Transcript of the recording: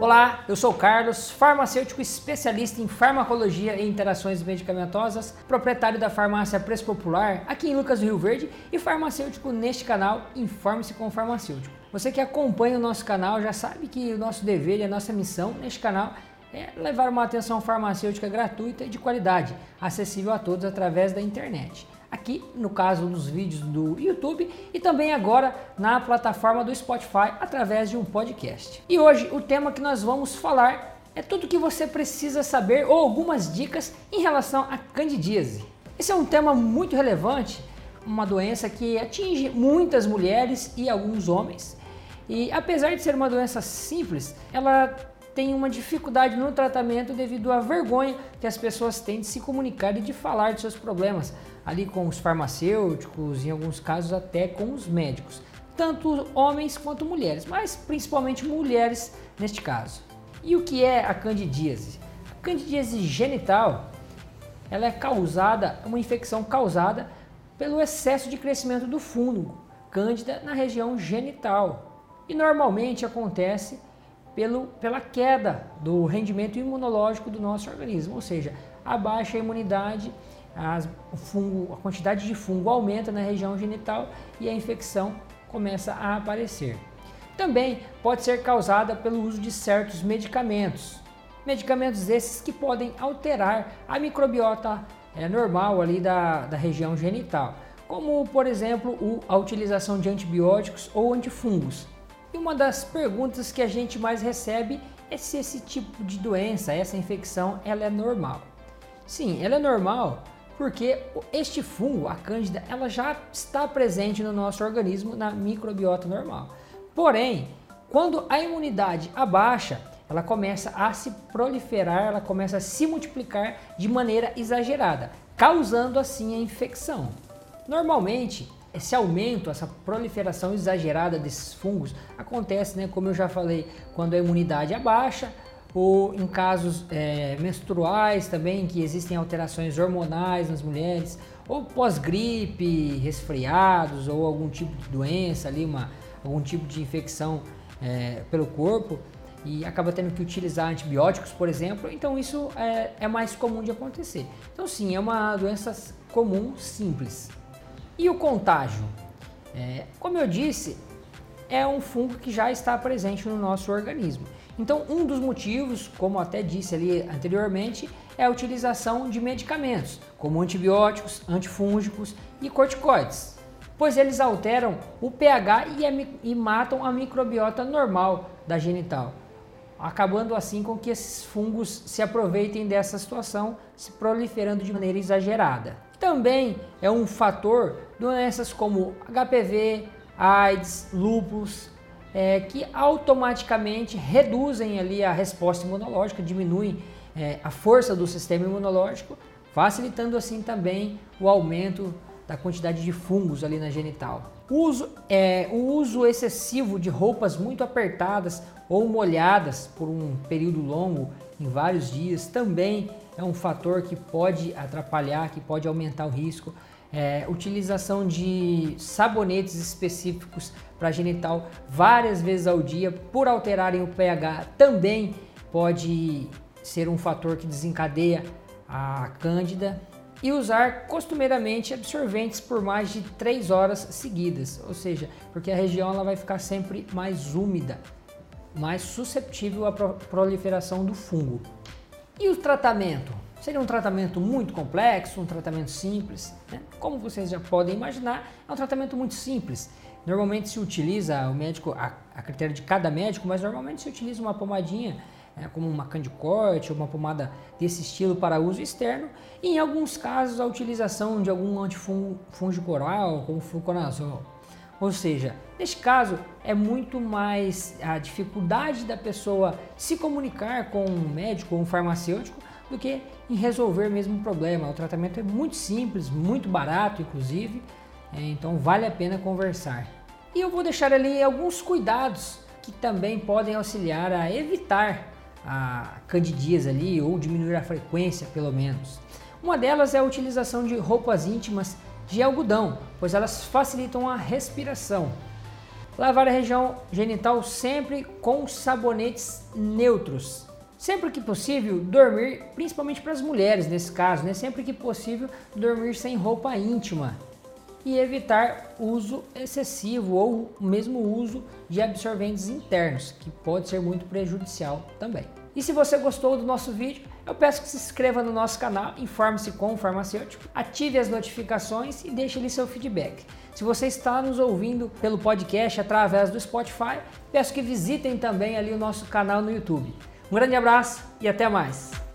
Olá, eu sou Carlos, farmacêutico especialista em farmacologia e interações medicamentosas, proprietário da farmácia Preço Popular aqui em Lucas do Rio Verde e farmacêutico neste canal Informe-se com o Farmacêutico. Você que acompanha o nosso canal já sabe que o nosso dever e a nossa missão neste canal é levar uma atenção farmacêutica gratuita e de qualidade, acessível a todos através da internet aqui no caso dos vídeos do YouTube e também agora na plataforma do Spotify através de um podcast. E hoje o tema que nós vamos falar é tudo o que você precisa saber ou algumas dicas em relação à candidíase. Esse é um tema muito relevante, uma doença que atinge muitas mulheres e alguns homens. E apesar de ser uma doença simples, ela tem uma dificuldade no tratamento devido à vergonha que as pessoas têm de se comunicar e de falar de seus problemas, ali com os farmacêuticos, em alguns casos até com os médicos, tanto homens quanto mulheres, mas principalmente mulheres neste caso. E o que é a candidíase? A candidíase genital ela é causada, uma infecção causada pelo excesso de crescimento do fungo cândida na região genital. E normalmente acontece pelo, pela queda do rendimento imunológico do nosso organismo, ou seja, a baixa imunidade, as, fungo, a quantidade de fungo aumenta na região genital e a infecção começa a aparecer. Também pode ser causada pelo uso de certos medicamentos, medicamentos esses que podem alterar a microbiota é, normal ali da, da região genital, como por exemplo o, a utilização de antibióticos ou antifungos. E uma das perguntas que a gente mais recebe é se esse tipo de doença, essa infecção, ela é normal. Sim, ela é normal porque este fungo, a cândida, ela já está presente no nosso organismo na microbiota normal. Porém, quando a imunidade abaixa, ela começa a se proliferar, ela começa a se multiplicar de maneira exagerada, causando assim a infecção. Normalmente, esse aumento, essa proliferação exagerada desses fungos acontece, né, como eu já falei, quando a imunidade é ou em casos é, menstruais também, que existem alterações hormonais nas mulheres, ou pós-gripe, resfriados, ou algum tipo de doença ali, uma, algum tipo de infecção é, pelo corpo, e acaba tendo que utilizar antibióticos, por exemplo, então isso é, é mais comum de acontecer. Então sim, é uma doença comum, simples. E o contágio? É, como eu disse, é um fungo que já está presente no nosso organismo. Então, um dos motivos, como até disse ali anteriormente, é a utilização de medicamentos, como antibióticos, antifúngicos e corticoides, pois eles alteram o pH e, e matam a microbiota normal da genital, acabando assim com que esses fungos se aproveitem dessa situação, se proliferando de maneira exagerada. Também é um fator doenças como HPV, AIDS, lúpus, é, que automaticamente reduzem ali a resposta imunológica, diminuem é, a força do sistema imunológico, facilitando assim também o aumento da quantidade de fungos ali na genital. O uso, é, o uso excessivo de roupas muito apertadas ou molhadas por um período longo, em vários dias, também é um fator que pode atrapalhar, que pode aumentar o risco. É, utilização de sabonetes específicos para genital várias vezes ao dia por alterarem o pH também pode ser um fator que desencadeia a cândida e usar costumeiramente absorventes por mais de 3 horas seguidas, ou seja, porque a região ela vai ficar sempre mais úmida, mais susceptível à proliferação do fungo. E o tratamento? Seria um tratamento muito complexo, um tratamento simples? Né? Como vocês já podem imaginar, é um tratamento muito simples. Normalmente se utiliza, o médico, a, a critério de cada médico, mas normalmente se utiliza uma pomadinha, é, como uma candicorte ou uma pomada desse estilo para uso externo. E em alguns casos a utilização de algum antifúngico oral, como fluconazol. Ou seja, neste caso é muito mais a dificuldade da pessoa se comunicar com um médico ou um farmacêutico do que em resolver mesmo o problema. O tratamento é muito simples, muito barato, inclusive, é, então vale a pena conversar. E eu vou deixar ali alguns cuidados que também podem auxiliar a evitar a candidíase ali ou diminuir a frequência, pelo menos. Uma delas é a utilização de roupas íntimas de algodão, pois elas facilitam a respiração. Lavar a região genital sempre com sabonetes neutros. Sempre que possível, dormir, principalmente para as mulheres nesse caso, né? Sempre que possível, dormir sem roupa íntima e evitar uso excessivo ou mesmo uso de absorventes internos, que pode ser muito prejudicial também. E se você gostou do nosso vídeo, eu peço que se inscreva no nosso canal, informe-se com o farmacêutico, ative as notificações e deixe ali seu feedback. Se você está nos ouvindo pelo podcast através do Spotify, peço que visitem também ali o nosso canal no YouTube. Um grande abraço e até mais!